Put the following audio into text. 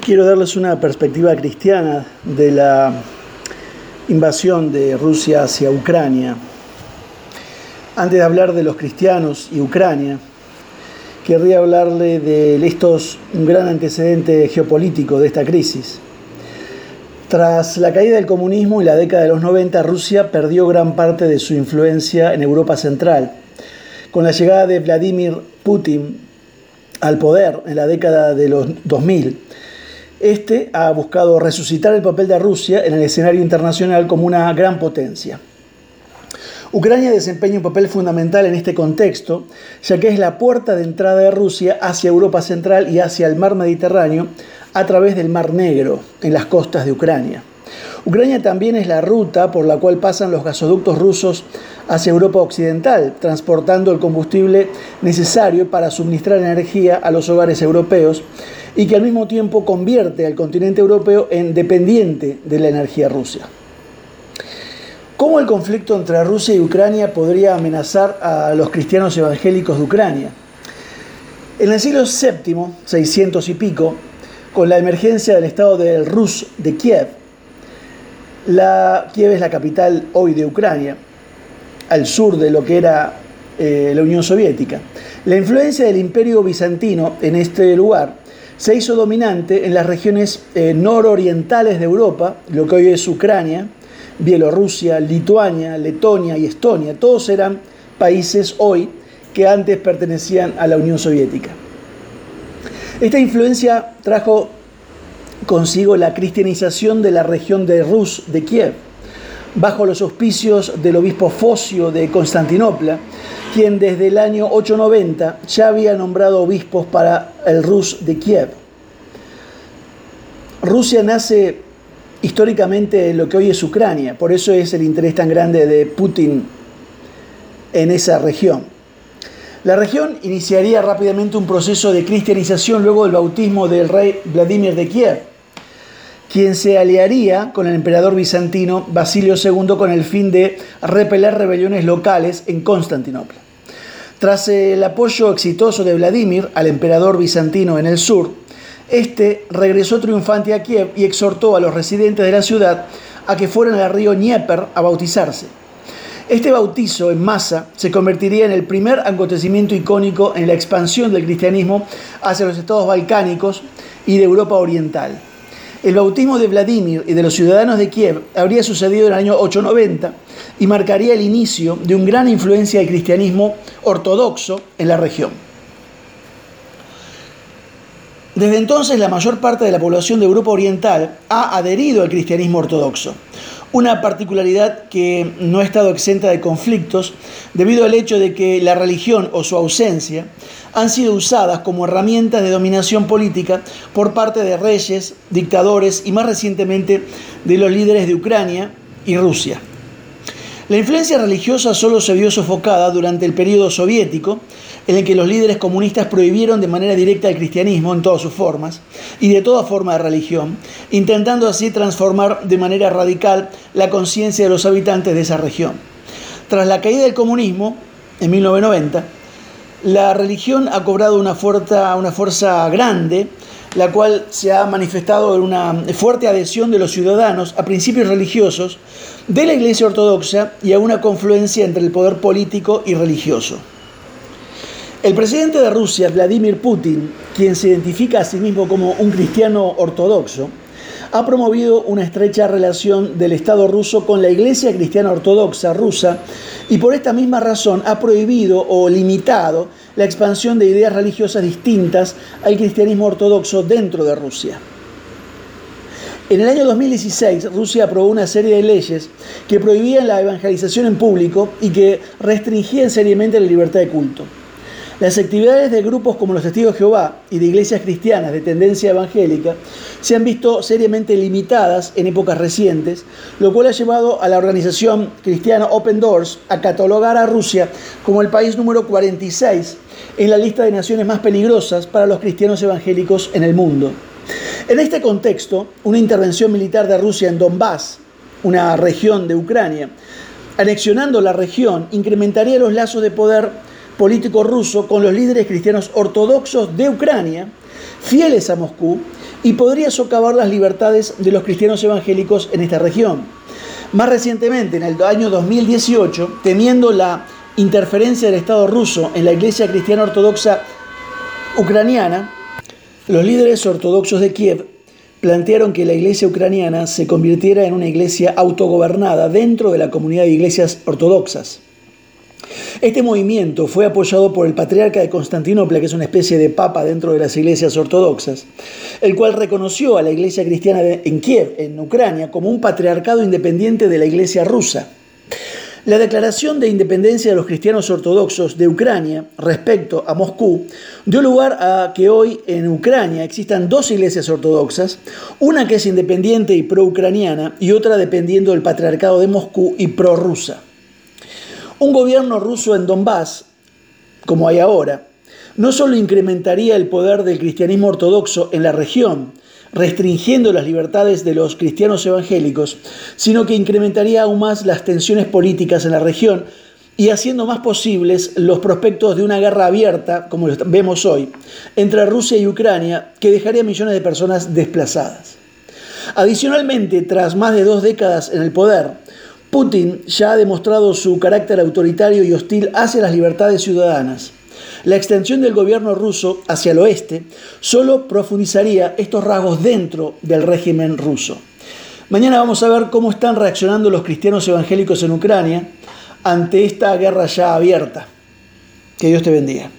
quiero darles una perspectiva cristiana de la invasión de Rusia hacia Ucrania. Antes de hablar de los cristianos y Ucrania, querría hablarle de estos un gran antecedente geopolítico de esta crisis. Tras la caída del comunismo y la década de los 90, Rusia perdió gran parte de su influencia en Europa Central. Con la llegada de Vladimir Putin al poder en la década de los 2000, este ha buscado resucitar el papel de Rusia en el escenario internacional como una gran potencia. Ucrania desempeña un papel fundamental en este contexto, ya que es la puerta de entrada de Rusia hacia Europa Central y hacia el mar Mediterráneo a través del Mar Negro, en las costas de Ucrania. Ucrania también es la ruta por la cual pasan los gasoductos rusos hacia Europa Occidental, transportando el combustible necesario para suministrar energía a los hogares europeos y que al mismo tiempo convierte al continente europeo en dependiente de la energía rusa. ¿Cómo el conflicto entre Rusia y Ucrania podría amenazar a los cristianos evangélicos de Ucrania? En el siglo VII, 600 y pico, con la emergencia del estado del Rus de Kiev, la, Kiev es la capital hoy de Ucrania, al sur de lo que era eh, la Unión Soviética. La influencia del imperio bizantino en este lugar se hizo dominante en las regiones eh, nororientales de Europa, lo que hoy es Ucrania, Bielorrusia, Lituania, Letonia y Estonia. Todos eran países hoy que antes pertenecían a la Unión Soviética. Esta influencia trajo consigo la cristianización de la región de Rus de Kiev, bajo los auspicios del obispo Focio de Constantinopla, quien desde el año 890 ya había nombrado obispos para el Rus de Kiev. Rusia nace históricamente en lo que hoy es Ucrania, por eso es el interés tan grande de Putin en esa región. La región iniciaría rápidamente un proceso de cristianización luego del bautismo del rey Vladimir de Kiev, quien se aliaría con el emperador bizantino Basilio II con el fin de repeler rebeliones locales en Constantinopla. Tras el apoyo exitoso de Vladimir al emperador bizantino en el sur, este regresó triunfante a Kiev y exhortó a los residentes de la ciudad a que fueran al río Dnieper a bautizarse. Este bautizo en masa se convertiría en el primer acontecimiento icónico en la expansión del cristianismo hacia los estados balcánicos y de Europa Oriental. El bautismo de Vladimir y de los ciudadanos de Kiev habría sucedido en el año 890 y marcaría el inicio de una gran influencia del cristianismo ortodoxo en la región. Desde entonces la mayor parte de la población de Europa Oriental ha adherido al cristianismo ortodoxo, una particularidad que no ha estado exenta de conflictos debido al hecho de que la religión o su ausencia han sido usadas como herramientas de dominación política por parte de reyes, dictadores y más recientemente de los líderes de Ucrania y Rusia. La influencia religiosa solo se vio sofocada durante el periodo soviético, en el que los líderes comunistas prohibieron de manera directa el cristianismo en todas sus formas y de toda forma de religión, intentando así transformar de manera radical la conciencia de los habitantes de esa región. Tras la caída del comunismo, en 1990, la religión ha cobrado una fuerza, una fuerza grande la cual se ha manifestado en una fuerte adhesión de los ciudadanos a principios religiosos de la Iglesia Ortodoxa y a una confluencia entre el poder político y religioso. El presidente de Rusia, Vladimir Putin, quien se identifica a sí mismo como un cristiano ortodoxo, ha promovido una estrecha relación del Estado ruso con la Iglesia Cristiana Ortodoxa rusa y por esta misma razón ha prohibido o limitado la expansión de ideas religiosas distintas al cristianismo ortodoxo dentro de Rusia. En el año 2016, Rusia aprobó una serie de leyes que prohibían la evangelización en público y que restringían seriamente la libertad de culto. Las actividades de grupos como los Testigos de Jehová y de iglesias cristianas de tendencia evangélica se han visto seriamente limitadas en épocas recientes, lo cual ha llevado a la organización cristiana Open Doors a catalogar a Rusia como el país número 46 en la lista de naciones más peligrosas para los cristianos evangélicos en el mundo. En este contexto, una intervención militar de Rusia en Donbass, una región de Ucrania, anexionando la región, incrementaría los lazos de poder político ruso con los líderes cristianos ortodoxos de Ucrania, fieles a Moscú y podría socavar las libertades de los cristianos evangélicos en esta región. Más recientemente, en el año 2018, temiendo la interferencia del Estado ruso en la Iglesia Cristiana Ortodoxa ucraniana, los líderes ortodoxos de Kiev plantearon que la iglesia ucraniana se convirtiera en una iglesia autogobernada dentro de la comunidad de iglesias ortodoxas. Este movimiento fue apoyado por el patriarca de Constantinopla, que es una especie de papa dentro de las iglesias ortodoxas, el cual reconoció a la iglesia cristiana en Kiev, en Ucrania, como un patriarcado independiente de la iglesia rusa. La declaración de independencia de los cristianos ortodoxos de Ucrania respecto a Moscú dio lugar a que hoy en Ucrania existan dos iglesias ortodoxas, una que es independiente y pro-ucraniana y otra dependiendo del patriarcado de Moscú y pro-rusa. Un gobierno ruso en Donbass, como hay ahora, no solo incrementaría el poder del cristianismo ortodoxo en la región, restringiendo las libertades de los cristianos evangélicos, sino que incrementaría aún más las tensiones políticas en la región y haciendo más posibles los prospectos de una guerra abierta, como vemos hoy, entre Rusia y Ucrania, que dejaría millones de personas desplazadas. Adicionalmente, tras más de dos décadas en el poder, Putin ya ha demostrado su carácter autoritario y hostil hacia las libertades ciudadanas. La extensión del gobierno ruso hacia el oeste solo profundizaría estos rasgos dentro del régimen ruso. Mañana vamos a ver cómo están reaccionando los cristianos evangélicos en Ucrania ante esta guerra ya abierta. Que Dios te bendiga.